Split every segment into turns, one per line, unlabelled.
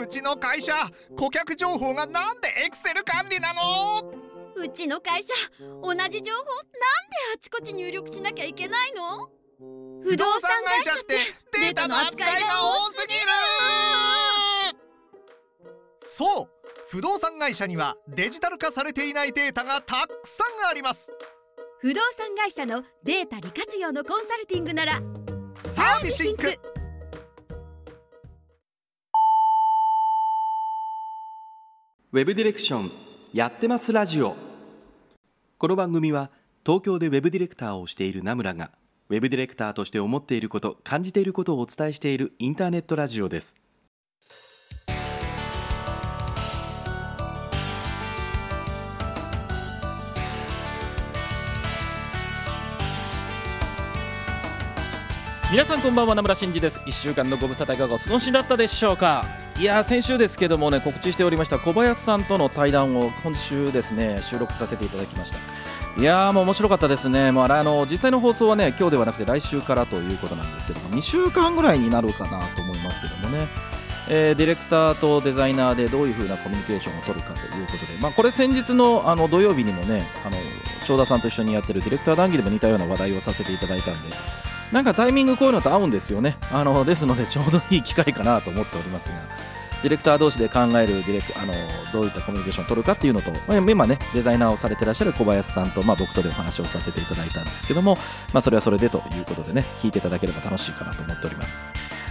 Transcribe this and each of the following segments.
うちの会社顧客情報がなんでエクセル管理なの？
うちの会社同じ情報なんであちこち入力しなきゃいけないの？
不動産会社ってデータの扱いが多すぎる！そう不動産会社にはデジタル化されていないデータがたくさんあります。
不動産会社のデータ利活用のコンサルティングなら
サービシンク
ウェブディレクションやってますラジオ。この番組は東京でウェブディレクターをしている名村がウェブディレクターとして思っていること感じていることをお伝えしているインターネットラジオです。皆さんこんばんは名村真司です。1週間のご無沙汰いかがお過ごしだったでしょうか？いや先週ですけどもね告知しておりました小林さんとの対談を今週ですね収録させていただきました。いやーもう面白かったですね、まあ、あの実際の放送はね今日ではなくて来週からということなんですけども2週間ぐらいになるかなと思いますけどもね。えー、ディレクターとデザイナーでどういう風なコミュニケーションを取るかということで、まあ、これ先日のあの土曜日にもねあの長田さんと一緒にやってるディレクター談義でも似たような話題をさせていただいたんでなんかタイミングこういうのと合うんですよね。あのですのでちょうどいい機会かなと思っておりますが。ディレクター同士で考えるディレクあのどういったコミュニケーションを取るかっていうのと、まあ、今ねデザイナーをされてらっしゃる小林さんと、まあ、僕とでお話をさせていただいたんですけども、まあ、それはそれでということでね聞いていただければ楽しいかなと思っております。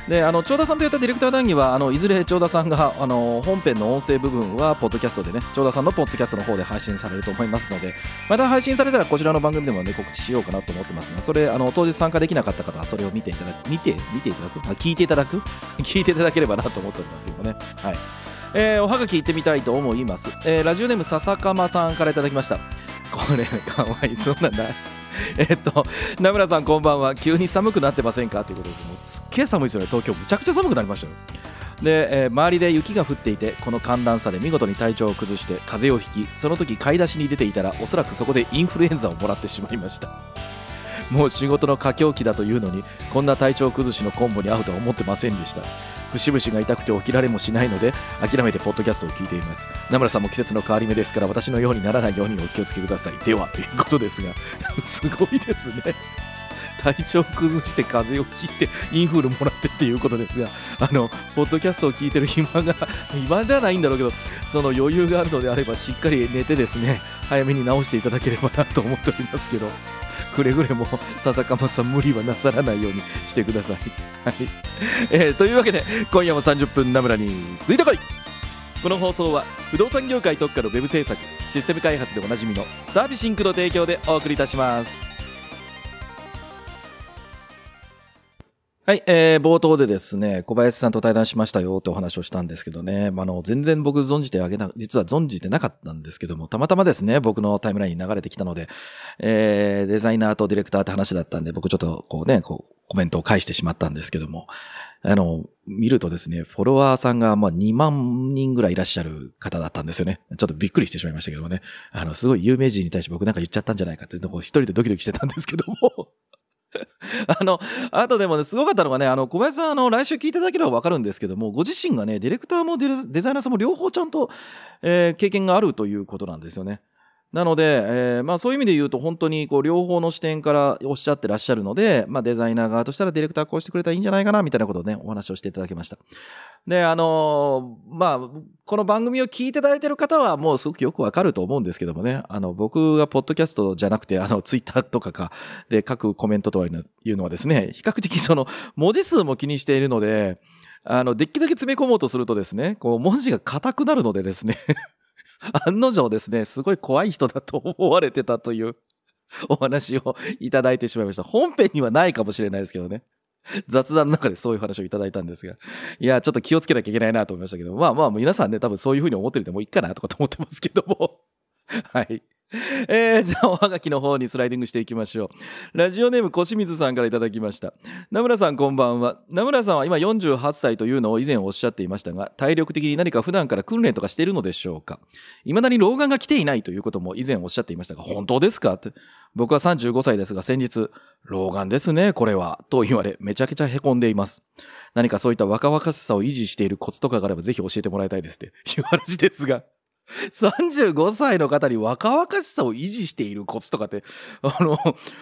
であの長田さんとやったディレクター談義はあのいずれ長田さんがあの本編の音声部分はポッドキャストでね長田さんのポッドキャストの方で配信されると思いますのでまた配信されたらこちらの番組でもね告知しようかなと思ってますがそれあの当日参加できなかった方はそれを見ていただく見て見ていただくあ聞いていただく？聞いていただければなと思っておりますけどもね。はい。えー、おはがき行ってみたいと思います、えー、ラジオネーム笹かまさんからいただきました。これかわいそうなんだ。えっと名村さんこんばんは。急に寒くなってませんか？ということです。もうすっげえ寒いですよね。東京むちゃくちゃ寒くなりましたよ。で、えー、周りで雪が降っていてこの寒暖差で見事に体調を崩して風邪をひきその時買い出しに出ていたらおそらくそこでインフルエンザをもらってしまいました。もう仕事の佳境期だというのにこんな体調崩しのコンボに合うとは思ってませんでした。節々が痛くて起きられもしないので諦めてポッドキャストを聞いています。名村さんも季節の変わり目ですから私のようにならないようにお気をつけください。ではということですが すごいですね。体調崩して風邪をひいてインフルもらってっていうことですがあのポッドキャストを聞いてる暇が暇ではないんだろうけどその余裕があるのであればしっかり寝てですね早めに直していただければなと思っておりますけど。くれぐれも笹かまさん無理はなさらないようにしてください。はい えー、というわけで今夜も30分ナムラについてこいこの放送は不動産業界特化のウェブ制作システム開発でおなじみのサービスシンクの提供でお送りいたします。はい、えー、冒頭でですね、小林さんと対談しましたよってお話をしたんですけどね、まあ、の、全然僕存じてあげな、実は存じてなかったんですけども、たまたまですね、僕のタイムラインに流れてきたので、えー、デザイナーとディレクターって話だったんで、僕ちょっとこうね、こう、コメントを返してしまったんですけども、あの、見るとですね、フォロワーさんがまあ2万人ぐらいいらっしゃる方だったんですよね。ちょっとびっくりしてしまいましたけどもね。あの、すごい有名人に対して僕なんか言っちゃったんじゃないかって一人でドキドキしてたんですけども。あの、あとでもね、すごかったのがね、あの、小林さん、あの、来週聞いていただければわかるんですけども、ご自身がね、ディレクターもデデザイナーさんも両方ちゃんと、えー、経験があるということなんですよね。なので、えー、まあそういう意味で言うと本当にこう両方の視点からおっしゃってらっしゃるので、まあデザイナー側としたらディレクターこうしてくれたらいいんじゃないかなみたいなことをね、お話をしていただきました。で、あのー、まあ、この番組を聞いていただいている方はもうすごくよくわかると思うんですけどもね、あの、僕がポッドキャストじゃなくて、あの、ツイッターとかかで書くコメントというのはですね、比較的その文字数も気にしているので、あの、できるだけ詰め込もうとするとですね、こう文字が硬くなるのでですね 案の定ですね、すごい怖い人だと思われてたという お話をいただいてしまいました。本編にはないかもしれないですけどね。雑談の中でそういう話をいただいたんですが。いや、ちょっと気をつけなきゃいけないなと思いましたけど、まあまあ皆さんね、多分そういうふうに思ってるでもいいかなとかと思ってますけども。はい。えー、じゃあおはがきの方にスライディングしていきましょう。ラジオネーム小清水さんからいただきました。名村さんこんばんは。名村さんは今48歳というのを以前おっしゃっていましたが、体力的に何か普段から訓練とかしているのでしょうか？未だに老眼が来ていないということも以前おっしゃっていましたが、本当ですか？って。僕は35歳ですが先日、老眼ですね、これは。と言われ、めちゃくちゃ凹んでいます。何かそういった若々しさを維持しているコツとかがあればぜひ教えてもらいたいですっていう話ですが。35歳の方に若々しさを維持しているコツとかって、あの、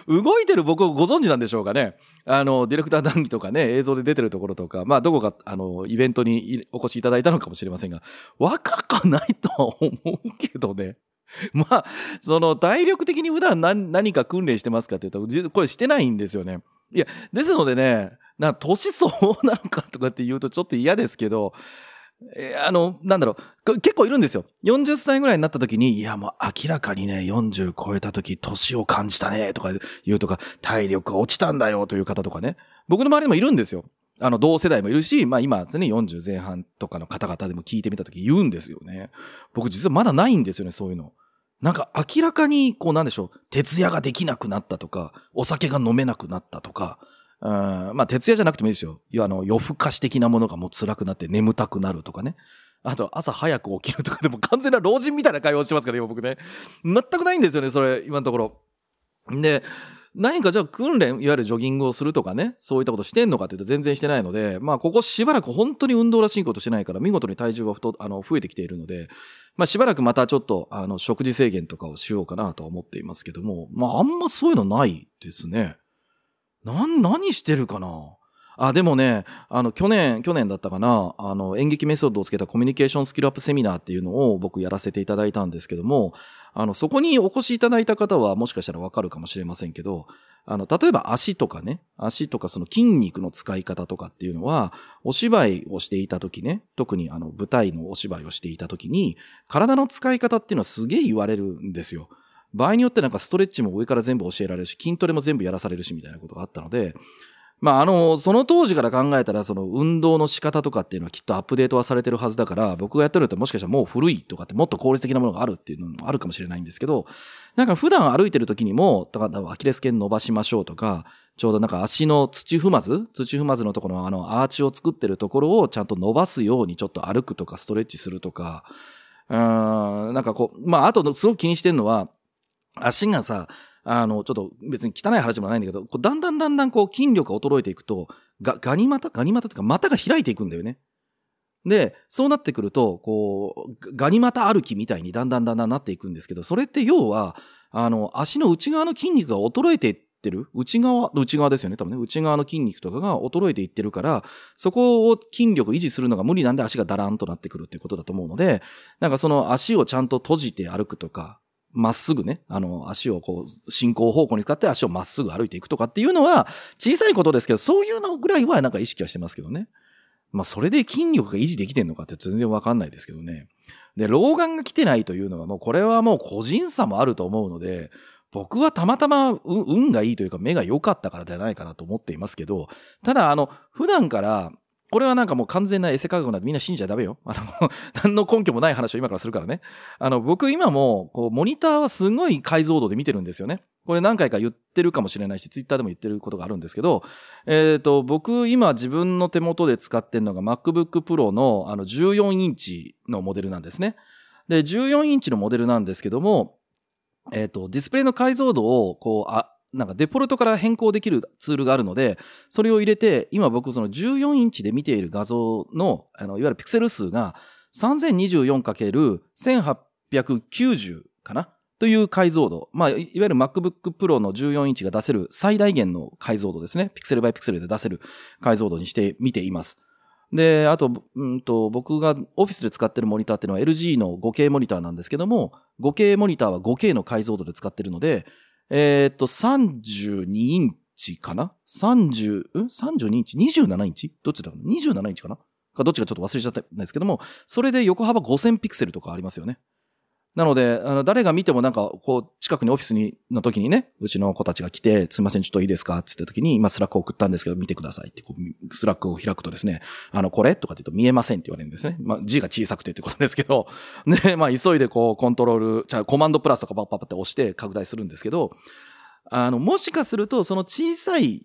動いてる僕をご存知なんでしょうかね。あの、ディレクター談義とかね、映像で出てるところとか、まあ、どこか、あの、イベントにお越しいただいたのかもしれませんが、若かないとは思うけどね。まあ、その、体力的に普段何何か訓練してますかって言うと、じこれしてないんですよね。いや、ですのでね、な、年相応なのかとかって言うとちょっと嫌ですけど、えーあの、なんだろう、結構いるんですよ。40歳ぐらいになった時に、いやもう明らかにね、40超えた時、年を感じたね、とか言うとか、体力が落ちたんだよという方とかね。僕の周りにもいるんですよ。あの、同世代もいるし、まあ今ですね、40前半とかの方々でも聞いてみた時言うんですよね。僕実はまだないんですよね、そういうの。なんか明らかに、こうなんでしょう、徹夜ができなくなったとか、お酒が飲めなくなったとか、うん、まあ徹夜じゃなくてもいいですよ。いや、あの、夜更かし的なものがもう辛くなって眠たくなるとかね。あと、朝早く起きるとかでも完全な老人みたいな会話をしてますから、今僕ね。全くないんですよね、それ、今のところ。で、何かじゃあ訓練、いわゆるジョギングをするとかね、そういったことしてんのかっていうと全然してないので、まあここしばらく本当に運動らしいことしてないから、見事に体重は太あの増えてきているので、まあしばらくまたちょっとあの食事制限とかをしようかなとは思っていますけども、まああんまそういうのないですね。なん、何してるかな？あ、でもね、あの、去年、去年だったかな、あの、演劇メソッドをつけたコミュニケーションスキルアップセミナーっていうのを僕やらせていただいたんですけども、あの、そこにお越しいただいた方はもしかしたらわかるかもしれませんけど、あの、例えば足とかね、足とかその筋肉の使い方とかっていうのは、お芝居をしていた時ね、特にあの、舞台のお芝居をしていた時に、体の使い方っていうのはすげえ言われるんですよ。場合によってなんかストレッチも上から全部教えられるし、筋トレも全部やらされるしみたいなことがあったので、まあ、あの、その当時から考えたら、その運動の仕方とかっていうのはきっとアップデートはされてるはずだから、僕がやってるのってもしかしたらもう古いとかってもっと効率的なものがあるっていうのもあるかもしれないんですけど、なんか普段歩いてる時にも、だからアキレス腱伸ばしましょうとか、ちょうどなんか足の土踏まず土踏まずのところのあのアーチを作ってるところをちゃんと伸ばすようにちょっと歩くとかストレッチするとか、うん、なんかこう、まあ、あとすごく気にしてるのは、足がさ、あの、ちょっと別に汚い話もないんだけど、こうだんだんだんだんこう筋力が衰えていくと、が、ガニ股ガニ股というか股が開いていくんだよね。で、そうなってくると、こう、ガニ股歩きみたいにだんだんだんだんなっていくんですけど、それって要は、あの、足の内側の筋肉が衰えていってる？内側、内側ですよね、多分ね。内側の筋肉とかが衰えていってるから、そこを筋力維持するのが無理なんで足がだらんとなってくるっていうことだと思うので、なんかその足をちゃんと閉じて歩くとか、まっすぐね、あの、足をこう、進行方向に使って足をまっすぐ歩いていくとかっていうのは、小さいことですけど、そういうのぐらいはなんか意識はしてますけどね。まあ、それで筋力が維持できてんのかって全然わかんないですけどね。で、老眼が来てないというのはもうこれはもう個人差もあると思うので、僕はたまたま運がいいというか目が良かったからじゃないかなと思っていますけど、ただあの、普段からこれはなんかもう完全なエセ科学なんでみんな信じちゃダメよ。あの、何の根拠もない話を今からするからね。あの、僕今も、こう、モニターはすごい解像度で見てるんですよね。これ何回か言ってるかもしれないし、ツイッターでも言ってることがあるんですけど、えっ、と、僕今自分の手元で使ってるのが MacBook Pro のあの14インチのモデルなんですね。で、14インチのモデルなんですけども、えっ、と、ディスプレイの解像度を、こう、あ、なんかデフォルトから変更できるツールがあるので、それを入れて、今僕その14インチで見ている画像の、あの、いわゆるピクセル数が 3024×1890 かな？という解像度。まあ、いわゆる MacBook Pro の14インチが出せる最大限の解像度ですね。ピクセルバイピクセルで出せる解像度にして見ています。で、あと、うんと、僕がオフィスで使ってるモニターっていうのは LG の 5K モニターなんですけども、5K モニターは 5K の解像度で使ってるので、えーっと、32インチかな ?30、ん ?32 インチ ?27 インチ？どっちだろう ?27 インチかな？かどっちかちょっと忘れちゃったんですけども、それで横幅5000ピクセルとかありますよね。なので、あの、誰が見てもなんか、こう、近くにオフィスに、の時にね、うちの子たちが来て、すいません、ちょっといいですか？って言った時に、今 Slack を送ったんですけど、見てくださいって、こう、 Slack を開くとですね、あの、これ？とかって言うと見えませんって言われるんですね。まあ、字が小さくてってことですけど、ね、まあ、急いでこう、コントロール、じゃ、コマンドプラスとかパッパッパって押して拡大するんですけど、あの、もしかすると、その小さい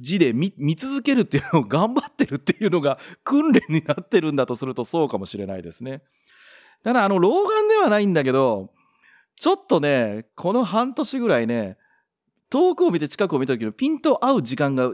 字で見見続けるっていうのを頑張ってるっていうのが訓練になってるんだとするとそうかもしれないですね。ただ、あの、老眼ではないんだけど、ちょっとね、この半年ぐらいね、遠くを見て近くを見た時のピント合う時間が、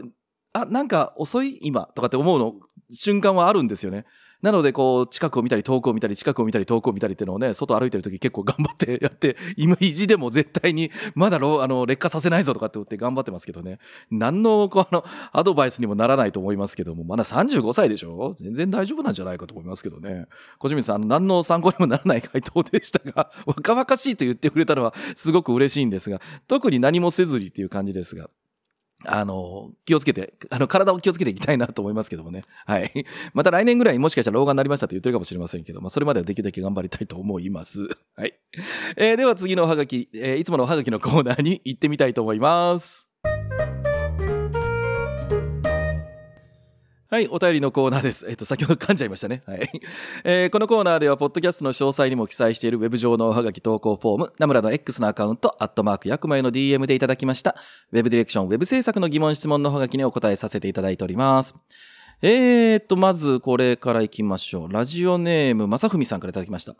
あ、なんか遅い今とかって思うの瞬間はあるんですよね。なので、こう、近くを見たり、遠くを見たり、近くを見たり、遠くを見たりっていうのをね、外歩いてる時結構頑張って やって、今意地でも絶対に、まだあの、劣化させないぞとかって言って頑張ってますけどね。何の、こう、あの、アドバイスにもならないと思いますけども、まだ35歳でしょ？全然大丈夫なんじゃないかと思いますけどね。小清水さん、何の参考にもならない回答でしたが、若々しいと言ってくれたのはすごく嬉しいんですが、特に何もせずにっていう感じですが。あの、気をつけて、あの、体を気をつけていきたいなと思いますけどもね。はい。また来年ぐらいもしかしたら老眼になりましたって言ってるかもしれませんけど、まあ、それまではできるだけ頑張りたいと思います。はい。えー、では次のおはがき、えー、いつものおはがきのコーナーに行ってみたいと思います。はい、お便りのコーナーです。えっ、と、先ほど噛んじゃいましたね。はい。えー、このコーナーでは、ポッドキャストの詳細にも記載しているウェブ上のおはがき投稿フォーム、ナムラの X のアカウント、アットマーク100枚の DM でいただきました、ウェブディレクション、ウェブ制作の疑問質問のおはがきにお答えさせていただいております。えーと、まずこれから行きましょう。ラジオネーム、まさふみさんからいただきました。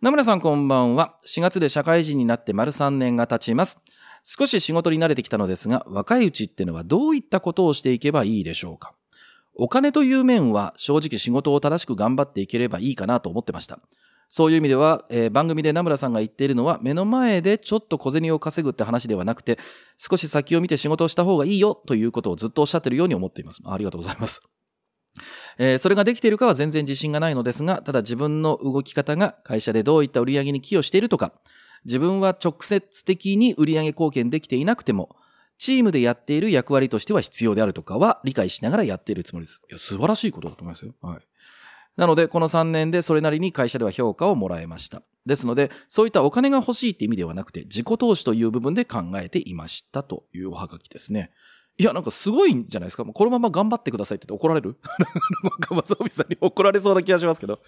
ナムラさんこんばんは。4月で社会人になって丸3年が経ちます。少し仕事に慣れてきたのですが、若いうちってのはどういったことをしていけばいいでしょうか？お金という面は正直仕事を正しく頑張っていければいいかなと思ってました。そういう意味では、えー、番組で名村さんが言っているのは目の前でちょっと小銭を稼ぐって話ではなくて少し先を見て仕事をした方がいいよということをずっとおっしゃってるように思っています。ありがとうございます。えー、それができているかは全然自信がないのですが、ただ自分の動き方が会社でどういった売り上げに寄与しているとか、自分は直接的に売上貢献できていなくても、チームでやっている役割としては必要であるとかは理解しながらやっているつもりです。いや、素晴らしいことだと思いますよ。はい。なので、この3年でそれなりに会社では評価をもらえました。ですので、そういったお金が欲しいって意味ではなくて、自己投資という部分で考えていましたというおはがきですね。いや、なんかすごいんじゃないですか。もうこのまま頑張ってくださいってって怒られる？なんか、まささんに怒られそうな気がしますけど。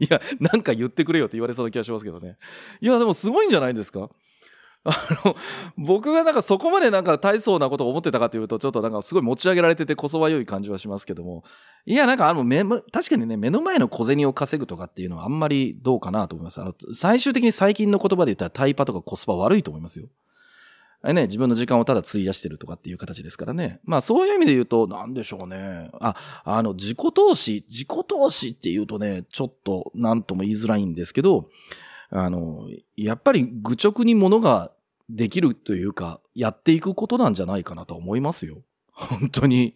いや、なんか言ってくれよって言われそうな気がしますけどね。いや、でもすごいんじゃないですか。あの、僕がなんかそこまでなんか大層なことを思ってたかというと、ちょっとなんかすごい持ち上げられててこそは良い感じはしますけども。いや、なんかあの、目、確かにね、目の前の小銭を稼ぐとかっていうのはあんまりどうかなと思います。あの、最終的に最近の言葉で言ったらタイパとかコスパ悪いと思いますよ。あれね、自分の時間をただ費やしてるとかっていう形ですからね。まあそういう意味で言うと、なんでしょうね。あ、あの、自己投資、自己投資って言うとね、ちょっとなんとも言いづらいんですけど、あの、やっぱり愚直に物ができるというか、やっていくことなんじゃないかなと思いますよ。本当に。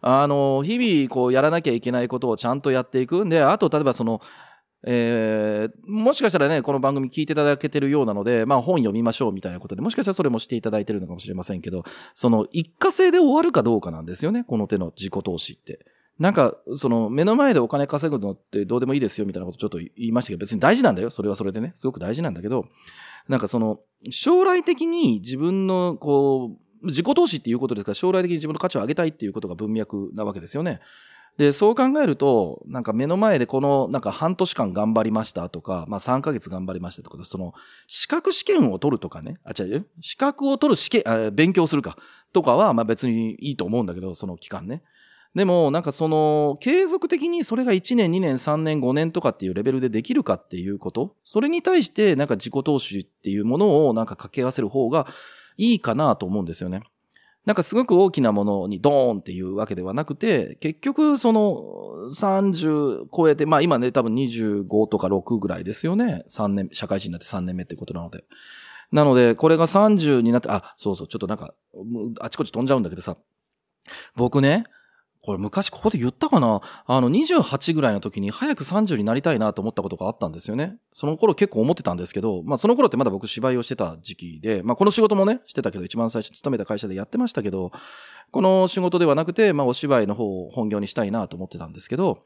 あの、日々こうやらなきゃいけないことをちゃんとやっていくんで、あと例えばその、えー、もしかしたらね、この番組聞いていただけてるようなので、まあ本読みましょうみたいなことで、もしかしたらそれもしていただいてるのかもしれませんけど、その一過性で終わるかどうかなんですよね、この手の自己投資って。なんか、その、目の前でお金稼ぐのってどうでもいいですよみたいなことちょっと言いましたけど、別に大事なんだよ。それはそれでね。すごく大事なんだけど、なんかその、将来的に自分の、こう、自己投資っていうことですから、将来的に自分の価値を上げたいっていうことが文脈なわけですよね。で、そう考えると、なんか目の前でこの、なんか半年間頑張りましたとか、まあ3ヶ月頑張りましたとか、その、資格試験を取るとかね、あ、違う、資格を取る試験、あ勉強するか、とかは、まあ別にいいと思うんだけど、その期間ね。でも、なんかその、継続的にそれが1年、2年、3年、5年とかっていうレベルでできるかっていうこと、それに対してなんか自己投資っていうものをなんか掛け合わせる方がいいかなと思うんですよね。なんかすごく大きなものにドーンっていうわけではなくて、結局その30超えて、まあ今ね多分25とか6ぐらいですよね。3年、社会人になって3年目ってことなので。なので、これが30になって、あ、そうそう、ちょっとなんか、あちこち飛んじゃうんだけどさ、僕ね、これ昔ここで言ったかな？あの28ぐらいの時に早く30になりたいなと思ったことがあったんですよね。その頃結構思ってたんですけど、まあその頃ってまだ僕芝居をしてた時期で、まあこの仕事もね、してたけど一番最初勤めた会社でやってましたけど、この仕事ではなくて、まあお芝居の方を本業にしたいなと思ってたんですけど、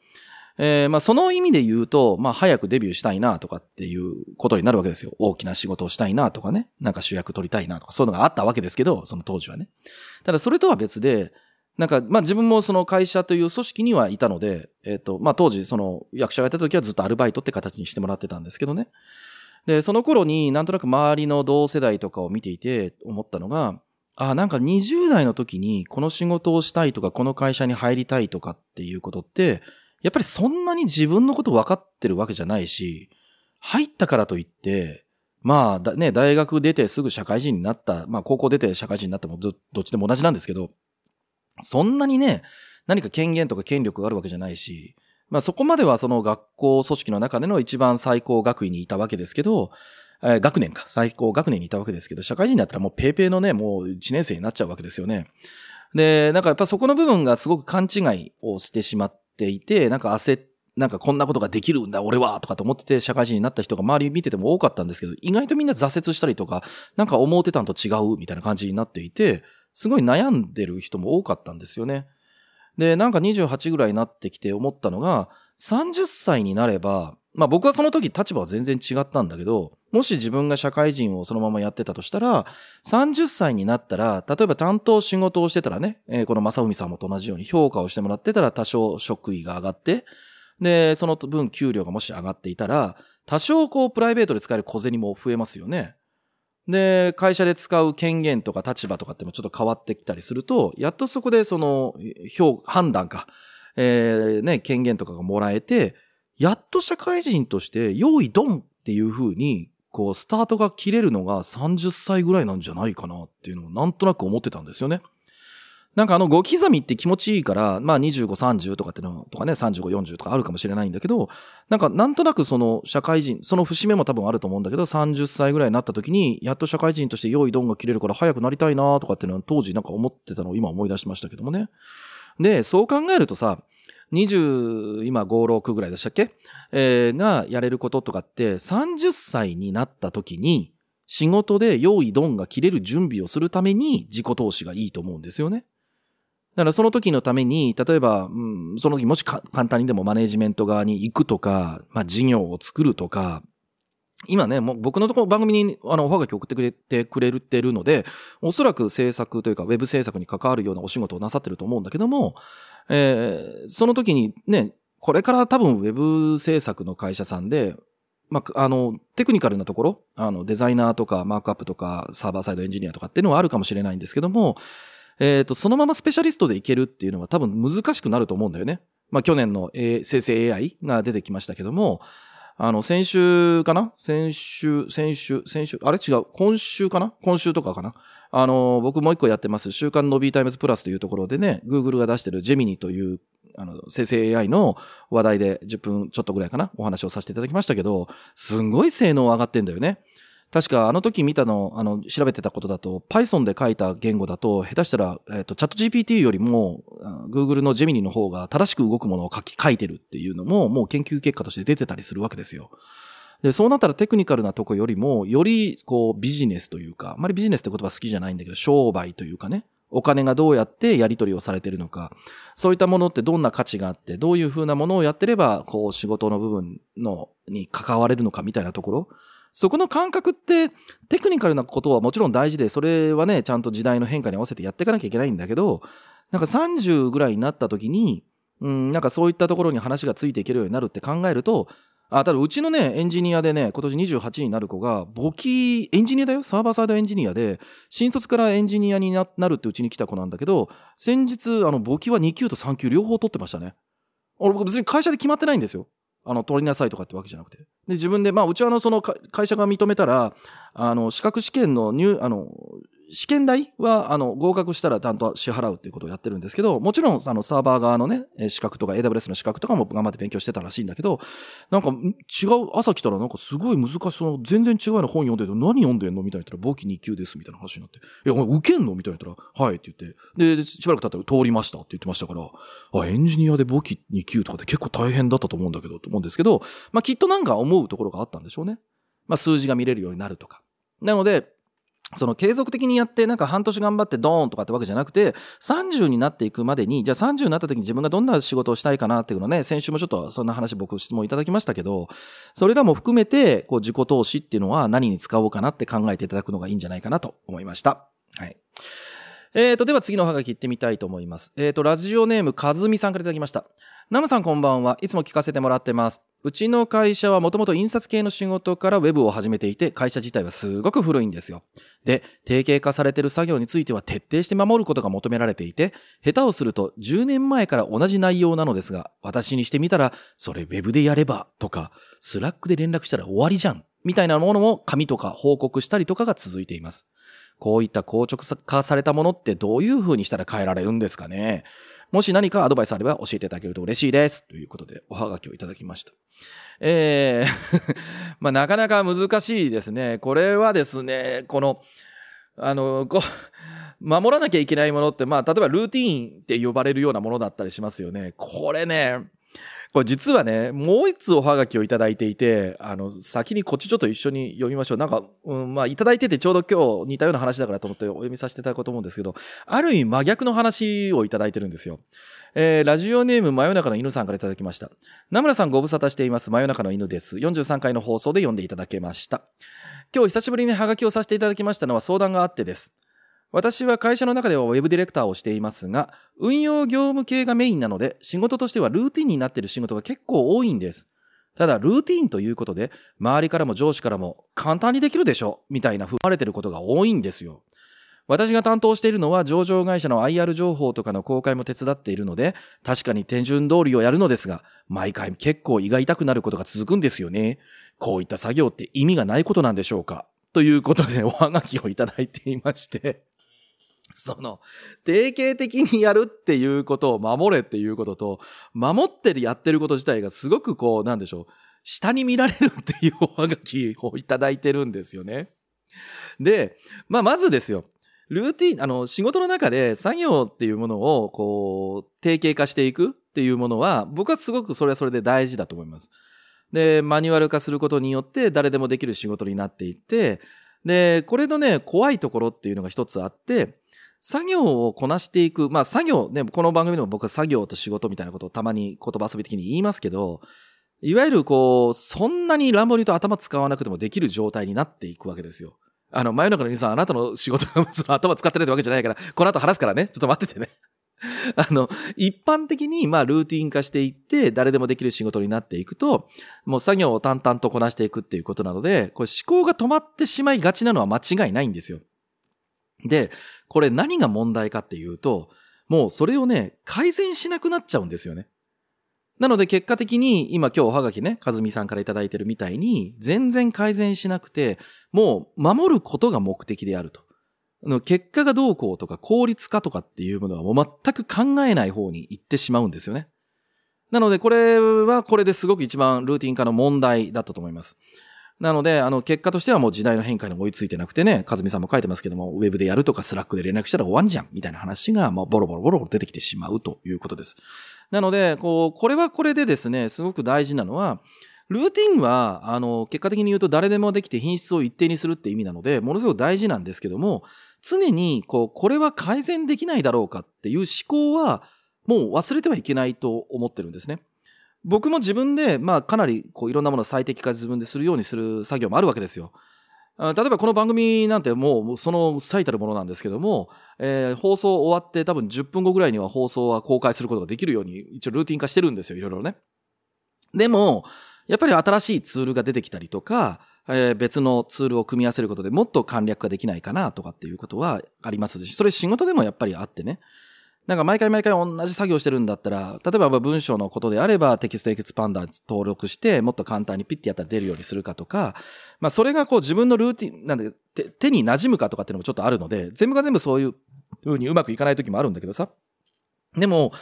えーまあその意味で言うと、まあ早くデビューしたいなとかっていうことになるわけですよ。大きな仕事をしたいなとかね。なんか主役取りたいなとか、そういうのがあったわけですけど、その当時はね。ただそれとは別で、なんか、まあ自分もその会社という組織にはいたので、えっ、と、まあ当時その役者がやった時はずっとアルバイトって形にしてもらってたんですけどね。で、その頃になんとなく周りの同世代とかを見ていて思ったのが、あ、なんか20代の時にこの仕事をしたいとか、この会社に入りたいとかっていうことって、やっぱりそんなに自分のこと分かってるわけじゃないし、入ったからといって、まあ、だね、大学出てすぐ社会人になった、まあ高校出て社会人になってもどっちでも同じなんですけど、そんなにね、何か権限とか権力があるわけじゃないし、まあそこまではその学校組織の中での一番最高学位にいたわけですけど、えー学年か、最高学年にいたわけですけど、社会人になったらもうペーペーのね、もう1年生になっちゃうわけですよね。で、なんかやっぱそこの部分がすごく勘違いをしてしまっていて、なんか焦っなんかこんなことができるんだ、俺はとかと思ってて社会人になった人が周り見てても多かったんですけど、意外とみんな挫折したりとか、なんか思ってたんと違うみたいな感じになっていて、すごい悩んでる人も多かったんですよね。で、なんか28ぐらいになってきて思ったのが、30歳になれば、まあ僕はその時立場は全然違ったんだけど、もし自分が社会人をそのままやってたとしたら、30歳になったら、例えば担当仕事をしてたらね、えーこの正文さんもと同じように評価をしてもらってたら多少職位が上がって、で、その分給料がもし上がっていたら、多少こうプライベートで使える小銭も増えますよね。で、会社で使う権限とか立場とかってもちょっと変わってきたりすると、やっとそこでその、評、判断か、えーね、権限とかがもらえて、やっと社会人として、用意ドンっていう風に、こう、スタートが切れるのが30歳ぐらいなんじゃないかなっていうのをなんとなく思ってたんですよね。なんかあの5刻みって気持ちいいから、まあ25、30とかってのとかね、35、40とかあるかもしれないんだけど、なんかなんとなくその社会人、その節目も多分あると思うんだけど、30歳ぐらいになった時に、やっと社会人として用意ドンが切れるから早くなりたいなとかっていうのは当時なんか思ってたのを今思い出しましたけどもね。で、そう考えるとさ、20、今5、6ぐらいでしたっけ？えーがやれることとかって、30歳になった時に、仕事で用意ドンが切れる準備をするために自己投資がいいと思うんですよね。だからその時のために、例えば、うん、その時もし簡単にでもマネジメント側に行くとか、まあ事業を作るとか、今ね、もう僕のところ番組にあの、おはがき送ってくれてくれてるので、おそらく制作というか、ウェブ制作に関わるようなお仕事をなさってると思うんだけども、えーその時にね、これから多分ウェブ制作の会社さんで、まあ、あの、テクニカルなところ、あの、デザイナーとか、マークアップとか、サーバーサイドエンジニアとかっていうのはあるかもしれないんですけども、えっ、と、そのままスペシャリストでいけるっていうのは多分難しくなると思うんだよね。まあ、去年の、えー生成 AI が出てきましたけども、あの、先週かな？先週、先週、先週、あれ？違う、今週かな？今週とかかな？あの、僕もう一個やってます、週刊ノビータイムズプラスというところでね、Google が出してるジェミニという、あの、生成 AI の話題で10分ちょっとぐらいかな？お話をさせていただきましたけど、すんごい性能上がってんだよね。確かあの時見たの、あの、調べてたことだと、Python で書いた言語だと、下手したら、えっ、と、チャット GPT よりも、Google のジェミニの方が正しく動くものを書き、書いてるっていうのも、もう研究結果として出てたりするわけですよ。で、そうなったらテクニカルなとこよりも、より、こう、ビジネスというか、あまりビジネスって言葉好きじゃないんだけど、商売というかね、お金がどうやってやり取りをされてるのか、そういったものってどんな価値があって、どういうふうなものをやってれば、こう、仕事の部分の、に関われるのかみたいなところ、そこの感覚って、テクニカルなことはもちろん大事で、それはね、ちゃんと時代の変化に合わせてやっていかなきゃいけないんだけど、なんか30ぐらいになった時に、うん、なんかそういったところに話がついていけるようになるって考えると、あ、ただうちのね、エンジニアでね、今年28になる子が、簿記、エンジニアだよ？サーバーサイドエンジニアで、新卒からエンジニアになるってうちに来た子なんだけど、先日、あの、簿記は2級と3級両方取ってましたね。俺、別に会社で決まってないんですよ。あの、取りなさいとかってわけじゃなくて。で、自分で、まあ、うちはあの、その会社が認めたら、あの、資格試験の入、あの、試験代は、あの、合格したらちゃんと支払うっていうことをやってるんですけど、もちろん、あの、サーバー側のね、資格とか AWS の資格とかも頑張って勉強してたらしいんだけど、なんか、違う、朝来たらなんかすごい難しい、その、全然違うような本読んでると、何読んでんのみたいな言ったら、簿記2級です、みたいな話になって。いや、お前受けんのみたいな言ったら、はいって言って。で、でしばらく経ったら通りましたって言ってましたから、あ、エンジニアで簿記2級とかって結構大変だったと思うんだけど、と思うんですけど、まあ、きっとなんか思うところがあったんでしょうね。まあ、数字が見れるようになるとか。なので、その継続的にやってなんか半年頑張ってドーンとかってわけじゃなくて30になっていくまでにじゃあ30になった時に自分がどんな仕事をしたいかなっていうのね先週もちょっとそんな話僕質問いただきましたけどそれらも含めてこう自己投資っていうのは何に使おうかなって考えていただくのがいいんじゃないかなと思いました。はい。えーと、では次のおはがき行ってみたいと思います。えーと、ラジオネームかずみさんからいただきました。ナムさんこんばんは。いつも聞かせてもらってます。うちの会社はもともと印刷系の仕事からウェブを始めていて、会社自体はすごく古いんですよ。で、定型化されてる作業については徹底して守ることが求められていて、下手をすると10年前から同じ内容なのですが、私にしてみたら、それウェブでやればとか、 Slack で連絡したら終わりじゃん。みたいなものも紙とか報告したりとかが続いています。こういった硬直化されたものってどういう風にしたら変えられるんですかねもし何かアドバイスあれば教えていただけると嬉しいです。ということで、おはがきをいただきました。えー まあなかなか難しいですね。これはですね、この、あの、こう、守らなきゃいけないものって、まあ、例えばルーティーンって呼ばれるようなものだったりしますよね。これね、これ実はね、もう一つおはがきをいただいていて、あの、先にこっちちょっと一緒に読みましょう。なんか、うん、まあ、いただいててちょうど今日似たような話だからと思ってお読みさせていただこうと思うんですけど、ある意味真逆の話をいただいてるんですよ。えー、ラジオネーム真夜中の犬さんからいただきました。名村さんご無沙汰しています。真夜中の犬です。43回の放送で読んでいただけました。今日久しぶりにハガキをさせていただきましたのは相談があってです。私は会社の中ではウェブディレクターをしていますが、運用業務系がメインなので、仕事としてはルーティンになっている仕事が結構多いんです。ただ、ルーティンということで、周りからも上司からも簡単にできるでしょみたいな踏まれてることが多いんですよ。私が担当しているのは上場会社の IR 情報とかの公開も手伝っているので、確かに手順通りをやるのですが、毎回結構胃が痛くなることが続くんですよね。こういった作業って意味がないことなんでしょうか？ということでおはがきをいただいていまして、その、定型的にやるっていうことを守れっていうことと、守ってやってること自体がすごくこう、なんでしょう、下に見られるっていうおはがきをいただいてるんですよね。で、まあ、まずですよ。ルーティン、あの、仕事の中で作業っていうものを、こう、定型化していくっていうものは、僕はすごくそれはそれで大事だと思います。で、マニュアル化することによって誰でもできる仕事になっていって、で、これのね、怖いところっていうのが一つあって、作業をこなしていく、まあ作業、ね、この番組でも僕は作業と仕事みたいなことをたまに言葉遊び的に言いますけど、いわゆるこう、そんなに乱暴に言うと頭使わなくてもできる状態になっていくわけですよ。あの、真夜中の皆さん、あなたの仕事がその頭使ってないってわけじゃないから、この後話すからね、ちょっと待っててね。あの、一般的に、まあ、ルーティン化していって、誰でもできる仕事になっていくと、もう作業を淡々とこなしていくっていうことなので、これ思考が止まってしまいがちなのは間違いないんですよ。で、これ何が問題かっていうと、もうそれをね、改善しなくなっちゃうんですよね。なので結果的に、今今日おはがきね、かずみさんからいただいてるみたいに、全然改善しなくて、もう守ることが目的であると。結果がどうこうとか効率化とかっていうものはもう全く考えない方に行ってしまうんですよね。なのでこれはこれですごく一番ルーティン化の問題だったと思います。なので、あの、結果としてはもう時代の変化に追いついてなくてね、かずみさんも書いてますけども、ウェブでやるとか Slack で連絡したら終わんじゃん、みたいな話が、もうボロボロボロボロ出てきてしまうということです。なので、こう、これはこれでですね、すごく大事なのは、ルーティンは、あの、結果的に言うと誰でもできて品質を一定にするって意味なので、ものすごく大事なんですけども、常に、こう、これは改善できないだろうかっていう思考は、もう忘れてはいけないと思ってるんですね。僕も自分で、まあ、かなり、こう、いろんなものを最適化自分でするようにする作業もあるわけですよ。例えばこの番組なんてもうもうその最たるものなんですけども、えー放送終わって多分10分後ぐらいには放送は公開することができるように一応ルーティン化してるんですよ、いろいろね。でも、やっぱり新しいツールが出てきたりとか、えー別のツールを組み合わせることでもっと簡略化できないかなとかっていうことはありますし、それ仕事でもやっぱりあってね。なんか毎回毎回同じ作業してるんだったら、例えば文章のことであれば TextExpander 登録して、もっと簡単にピッてやったら出るようにするかとか、まあそれがこう自分のルーティン、なんで手手に馴染むかとかっていうのもちょっとあるので、全部が全部そういう風にうまくいかない時もあるんだけどさ。でも、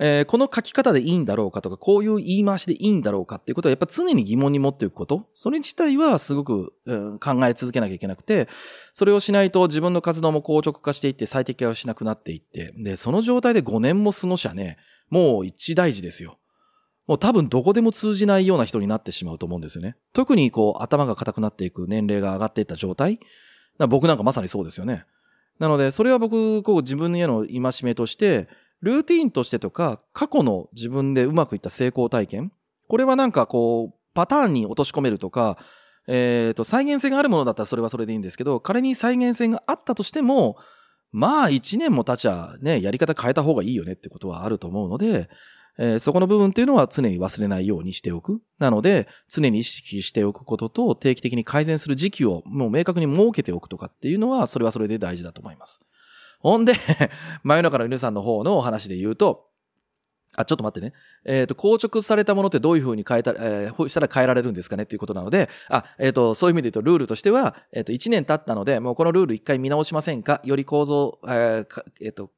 えーこの書き方でいいんだろうかとか、こういう言い回しでいいんだろうかっていうことはやっぱ常に疑問に持っていくこと、それ自体はすごく、うん考え続けなきゃいけなくて、それをしないと自分の活動も硬直化していって最適化をしなくなっていって、で、その状態で5年も過ごしゃね、もう一大事ですよ。もう多分どこでも通じないような人になってしまうと思うんですよね。特にこう頭が硬くなっていく年齢が上がっていった状態。僕なんかまさにそうですよね。なので、それは僕、こう自分への戒めとして、ルーティーンとしてとか、過去の自分でうまくいった成功体験、これはなんかこう、パターンに落とし込めるとか、えっ、と、再現性があるものだったらそれはそれでいいんですけど、仮に再現性があったとしても、まあ一年も経ちゃね、やり方変えた方がいいよねってことはあると思うので、えーそこの部分っていうのは常に忘れないようにしておく。なので、常に意識しておくことと定期的に改善する時期をもう明確に設けておくとかっていうのは、それはそれで大事だと思います。ほんで、真夜中の犬さんの方のお話で言うと、あ、ちょっと待ってね。えっ、と、硬直されたものってどういうふうに変えた、えーしたら変えられるんですかねっていうことなので、あ、えっ、と、そういう意味で言うと、ルールとしては、えっ、と、1年経ったので、もうこのルール1回見直しませんか？より構造、えーえっ、と、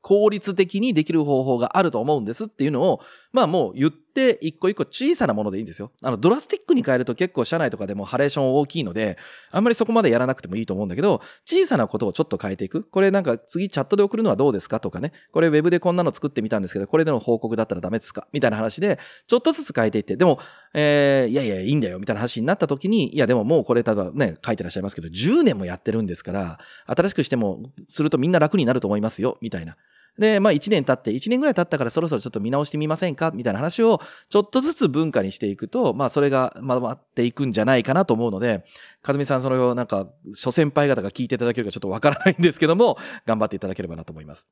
効率的にできる方法があると思うんですっていうのを、まあもう言って一個一個小さなものでいいんですよ。あの、ドラスティックに変えると結構社内とかでもハレーション大きいので、あんまりそこまでやらなくてもいいと思うんだけど、小さなことをちょっと変えていく。これなんか次チャットで送るのはどうですかとかね。これウェブでこんなの作ってみたんですけど、これでの報告だったらダメですかみたいな話で、ちょっとずつ変えていって、でも、えー、いやいや、いいんだよ、みたいな話になった時に、いや、でももうこれ、例えばね、書いてらっしゃいますけど、10年もやってるんですから、新しくしても、するとみんな楽になると思いますよ、みたいな。で、まあ1年経って、1年ぐらい経ったからそろそろちょっと見直してみませんか？みたいな話をちょっとずつ文化にしていくと、まあそれがまとまっていくんじゃないかなと思うので、かずみさんそれをなんか、諸先輩方が聞いていただけるかちょっとわからないんですけども、頑張っていただければなと思います。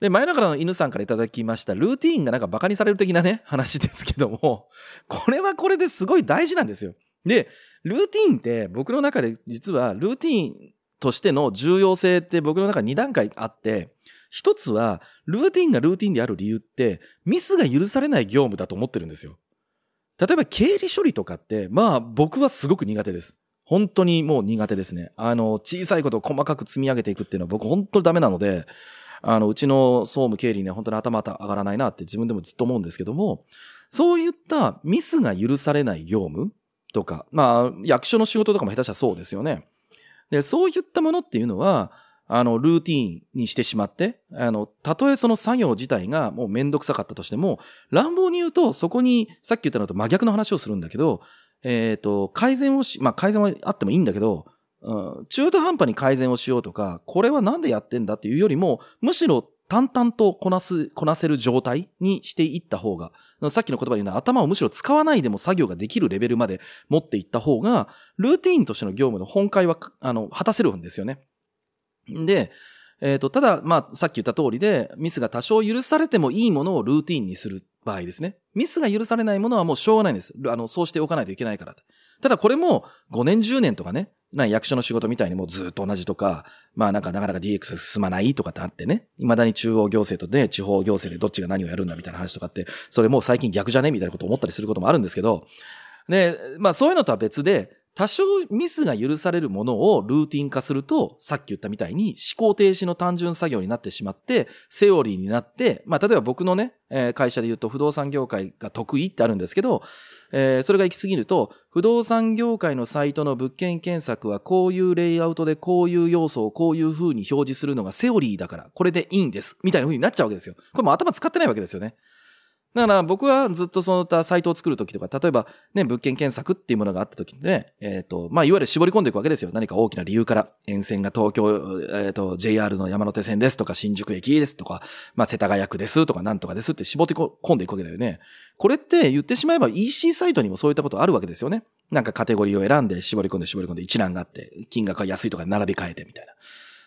で、真夜中の犬さんからいただきました、ルーティーンがなんか馬鹿にされる的なね、話ですけども、これはこれですごい大事なんですよ。で、ルーティーンって僕の中で実はルーティーンとしての重要性って僕の中に2段階あって、一つは、ルーティンがルーティンである理由って、ミスが許されない業務だと思ってるんですよ。例えば経理処理とかって、まあ僕はすごく苦手です。本当にもう苦手ですね。あの、小さいことを細かく積み上げていくっていうのは僕本当にダメなので、あの、うちの総務経理ね、本当に頭上がらないなって自分でもずっと思うんですけども、そういったミスが許されない業務とか、まあ、役所の仕事とかも下手したらそうですよね。で、そういったものっていうのは、あの、ルーティーンにしてしまって、あの、たとえその作業自体がもうめんどくさかったとしても、乱暴に言うと、そこに、さっき言ったのと真逆の話をするんだけど、えっ、と、改善をし、まあ、改善はあってもいいんだけど、うん、中途半端に改善をしようとか、これはなんでやってんだっていうよりも、むしろ淡々とこなす、こなせる状態にしていった方が、さっきの言葉で言うのは頭をむしろ使わないでも作業ができるレベルまで持っていった方が、ルーティーンとしての業務の本会は、あの、果たせるんですよね。で、えっ、と、ただ、まあ、さっき言った通りで、ミスが多少許されてもいいものをルーティンにする場合ですね。ミスが許されないものはもうしょうがないんです。あの、そうしておかないといけないから。ただこれも5年10年とかね、な役所の仕事みたいにもうずっと同じとか、まあなんかなかなか DX 進まないとかってあってね、未だに中央行政とね、地方行政でどっちが何をやるんだみたいな話とかって、それもう最近逆じゃね？みたいなこと思ったりすることもあるんですけど、で、まあそういうのとは別で、多少ミスが許されるものをルーティン化すると、さっき言ったみたいに思考停止の単純作業になってしまって、セオリーになって、まあ例えば僕のね、えー会社で言うと不動産業界が得意ってあるんですけど、えーそれが行き過ぎると、不動産業界のサイトの物件検索はこういうレイアウトでこういう要素をこういう風に表示するのがセオリーだから、これでいいんです。みたいな風になっちゃうわけですよ。これも頭使ってないわけですよね。だから僕はずっとそういったサイトを作るときとか、例えばね、物件検索っていうものがあったときにね、えっ、と、まあ、いわゆる絞り込んでいくわけですよ。何か大きな理由から、沿線が東京、えっ、と、JR の山手線ですとか、新宿駅ですとか、まあ、世田谷区ですとか、なんとかですって絞って込んでいくわけだよね。これって言ってしまえば EC サイトにもそういったことあるわけですよね。なんかカテゴリーを選んで絞り込んで絞り込んで一覧があって、金額が安いとか並び替えてみたいな。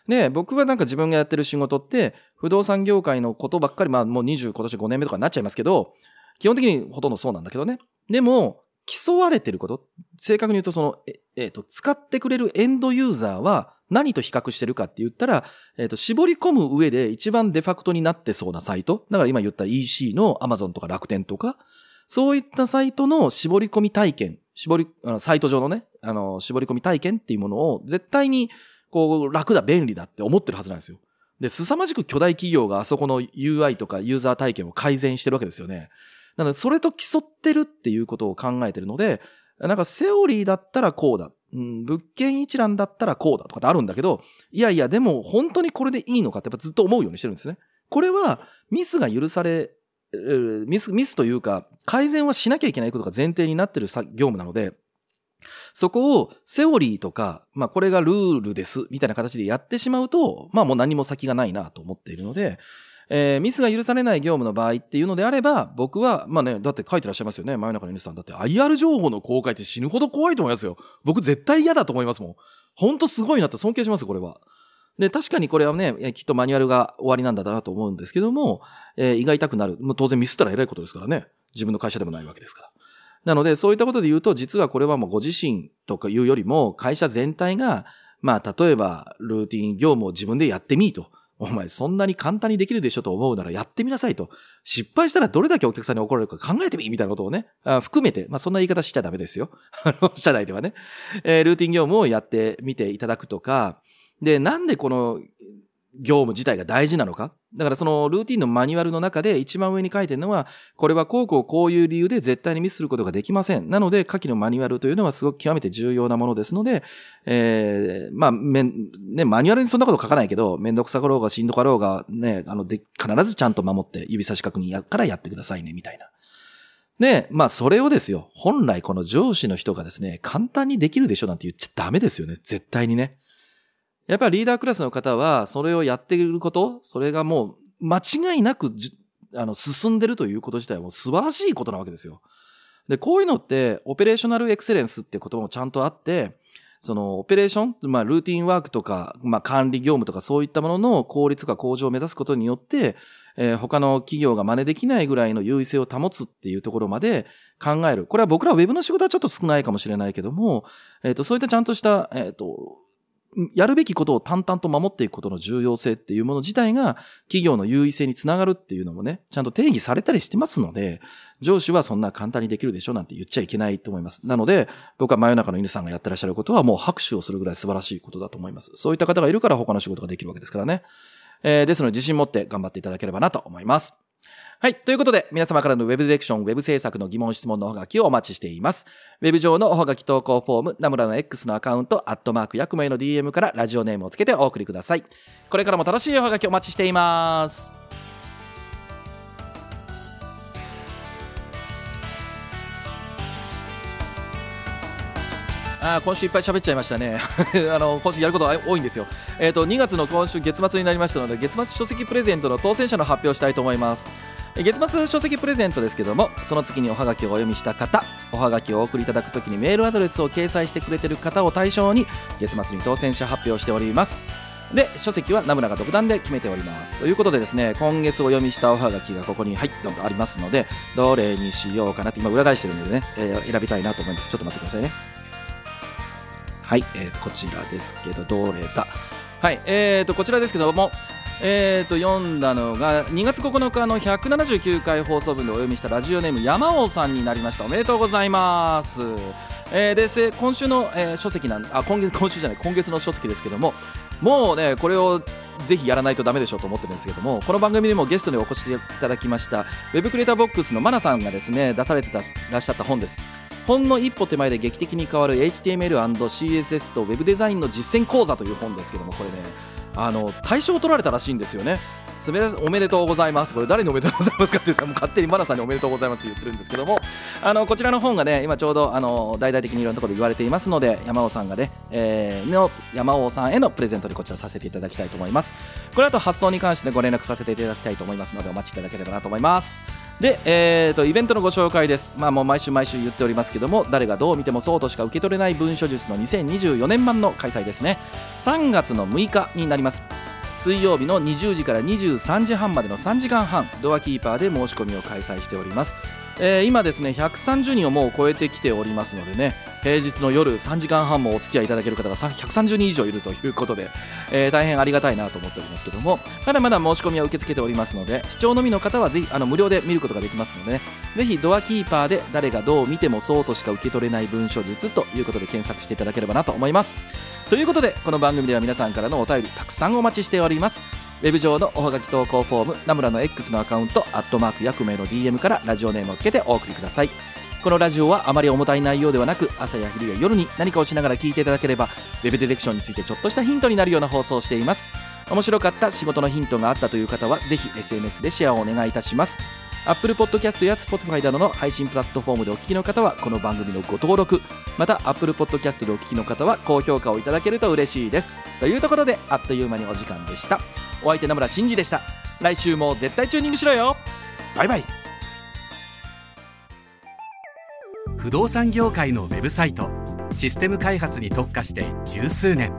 で、僕はなんか自分がやってる仕事って、不動産業界のことばっかり、まあもう20、今年5年目とかになっちゃいますけど、基本的にほとんどそうなんだけどね。でも、競われてること、正確に言うとその、え、えっ、と、使ってくれるエンドユーザーは何と比較してるかって言ったら、えっ、と、絞り込む上で一番デファクトになってそうなサイト。だから今言った EC の Amazon とか楽天とか、そういったサイトの絞り込み体験、絞り、サイト上のね、あの、絞り込み体験っていうものを絶対に、こう、楽だ、便利だって思ってるはずなんですよ。で、凄まじく巨大企業があそこの UI とかユーザー体験を改善してるわけですよね。なので、それと競ってるっていうことを考えてるので、なんかセオリーだったらこうだ。うん、物件一覧だったらこうだとかってあるんだけど、いやいや、でも本当にこれでいいのかってやっぱずっと思うようにしてるんですね。これはミスが許され、ミス、ミスというか、改善はしなきゃいけないことが前提になってる業務なので、そこをセオリーとか、まあこれがルールですみたいな形でやってしまうと、まあもう何も先がないなと思っているので、えーミスが許されない業務の場合っていうのであれば、僕は、まあね、だって書いてらっしゃいますよね。真夜中の犬さん。だって IR 情報の公開って死ぬほど怖いと思いますよ。僕絶対嫌だと思いますもん。ほんとすごいなって尊敬します、これは。で、確かにこれはね、きっとマニュアルが終わりなんだなと思うんですけども、えー胃が痛くなる。もう当然ミスったら偉いことですからね。自分の会社でもないわけですから。なので、そういったことで言うと、実はこれはもうご自身とかいうよりも、会社全体が、まあ、例えば、ルーティン業務を自分でやってみーと。お前、そんなに簡単にできるでしょと思うならやってみなさいと。失敗したらどれだけお客さんに怒られるか考えてみみたいなことをね、あ含めて、まあ、そんな言い方しちゃダメですよ。あの、社内ではね。えールーティン業務をやってみていただくとか、で、なんでこの業務自体が大事なのか？だからそのルーティンのマニュアルの中で一番上に書いてるのは、これはこうこうこういう理由で絶対にミスすることができません。なので、下記のマニュアルというのはすごく極めて重要なものですので、えー、まあ、めん、ね、マニュアルにそんなこと書かないけど、めんどくさかろうがしんどかろうが、ね、あの、で、必ずちゃんと守って指差し確認やからやってくださいね、みたいな。で、まあ、それをですよ、本来この上司の人がですね、簡単にできるでしょなんて言っちゃダメですよね、絶対にね。やっぱりリーダークラスの方は、それをやっていること、それがもう、間違いなく、あの、進んでるということ自体はも素晴らしいことなわけですよ。で、こういうのって、オペレーショナルエクセレンスって言葉もちゃんとあって、その、オペレーション、まあ、ルーティンワークとか、まあ、管理業務とかそういったものの効率化向上を目指すことによって、えー他の企業が真似できないぐらいの優位性を保つっていうところまで考える。これは僕らウェブの仕事はちょっと少ないかもしれないけども、えっ、と、そういったちゃんとした、えっ、と、やるべきことを淡々と守っていくことの重要性っていうもの自体が企業の優位性につながるっていうのもね、ちゃんと定義されたりしてますので、上司はそんな簡単にできるでしょなんて言っちゃいけないと思います。なので、僕は真夜中の犬さんがやってらっしゃることはもう拍手をするぐらい素晴らしいことだと思います。そういった方がいるから他の仕事ができるわけですからね。えーですので自信持って頑張っていただければなと思います。はい。ということで、皆様からのウェブディレクション、ウェブ制作の疑問、質問のおはがきをお待ちしています。ウェブ上のおはがき投稿フォーム、ナムラの X のアカウント、アットマーク、ヤクメの DM からラジオネームをつけてお送りください。これからも楽しいおはがきお待ちしています。あー今週いっぱい喋っちゃいましたね。あの今週やることが多いんですよ。えっ、と2月の今週月末になりましたので月末書籍プレゼントの当選者の発表したいと思います。月末書籍プレゼントですけどもその次におはがきをお読みした方おはがきをお送りいただくときにメールアドレスを掲載してくれてる方を対象に月末に当選者発表しております。で書籍はナムラが独断で決めております。ということでですね今月お読みしたおはがきがここにはいどんとありますのでどれにしようかなって今裏返してるのでね、えー選びたいなと思います。ちょっと待ってくださいね。はい、えーこちらですけどどれだ？はいえーとこちらですけどもえー、と読んだのが2月9日の179回放送分でお読みしたラジオネーム山王さんになりました。おめでとうございます、えーで今週の、えー書籍なんあ今月今週じゃない今月の書籍ですけどももうねこれをぜひやらないとダメでしょうと思ってるんですけどもこの番組にもゲストにお越しいただきましたウェブクリエイターボックスのマナさんがですね出されてたらっしゃった本です。ほんの一歩手前で劇的に変わる HTML&CSS と Web デザインの実践講座という本ですけどもこれねあの大賞を取られたらしいんですよね。すべおめでとうございます。これ誰におめでとうございますかって言ったらもう勝手にマナさんにおめでとうございますって言ってるんですけども。あのこちらの本がね今ちょうどあの大々的にいろんなところで言われていますので山尾さんがね、えーの山尾さんへのプレゼントでこちらさせていただきたいと思います。これあと発送に関してご連絡させていただきたいと思いますのでお待ちいただければなと思います。で、えー、とイベントのご紹介です、まあ、もう毎週毎週言っておりますけども誰がどう見てもそうとしか受け取れない文書術の2024年版の開催ですね。3月の6日になります。水曜日の20時から23時半までの3時間半ドアキーパーで申し込みを開催しております、えー今ですね130人をもう超えてきておりますのでね平日の夜3時間半もお付き合いいただける方が130人以上いるということで、えー大変ありがたいなと思っておりますけどもまだまだ申し込みは受け付けておりますので視聴のみの方はぜひあの無料で見ることができますのでねぜひドアキーパーで誰がどう見てもそうとしか受け取れない文書術ということで検索していただければなと思います。ということでこの番組では皆さんからのお便りたくさんお待ちしております。ウェブ上のおはがき投稿フォームナムラの X のアカウントアットマーク役名の DM からラジオネームをつけてお送りください。このラジオはあまり重たい内容ではなく朝や昼や夜に何かをしながら聞いていただければウェブディレクションについてちょっとしたヒントになるような放送をしています。面白かった仕事のヒントがあったという方はぜひ SNS でシェアをお願いいたします。Apple Podcast や Spotify などの配信プラットフォームでお聞きの方はこの番組のご登録。また Apple Podcast でお聞きの方は高評価をいただけると嬉しいです。というところであっという間にお時間でした。お相手名村真司でした。来週も絶対チューニングしろよ。バイバイ。
不動産業界のウェブサイトシステム開発に特化して十数年。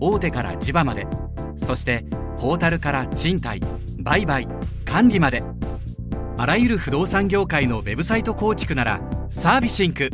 大手から地場までそしてポータルから賃貸売買管理まで。あらゆる不動産業界のウェブサイト構築ならサービシンク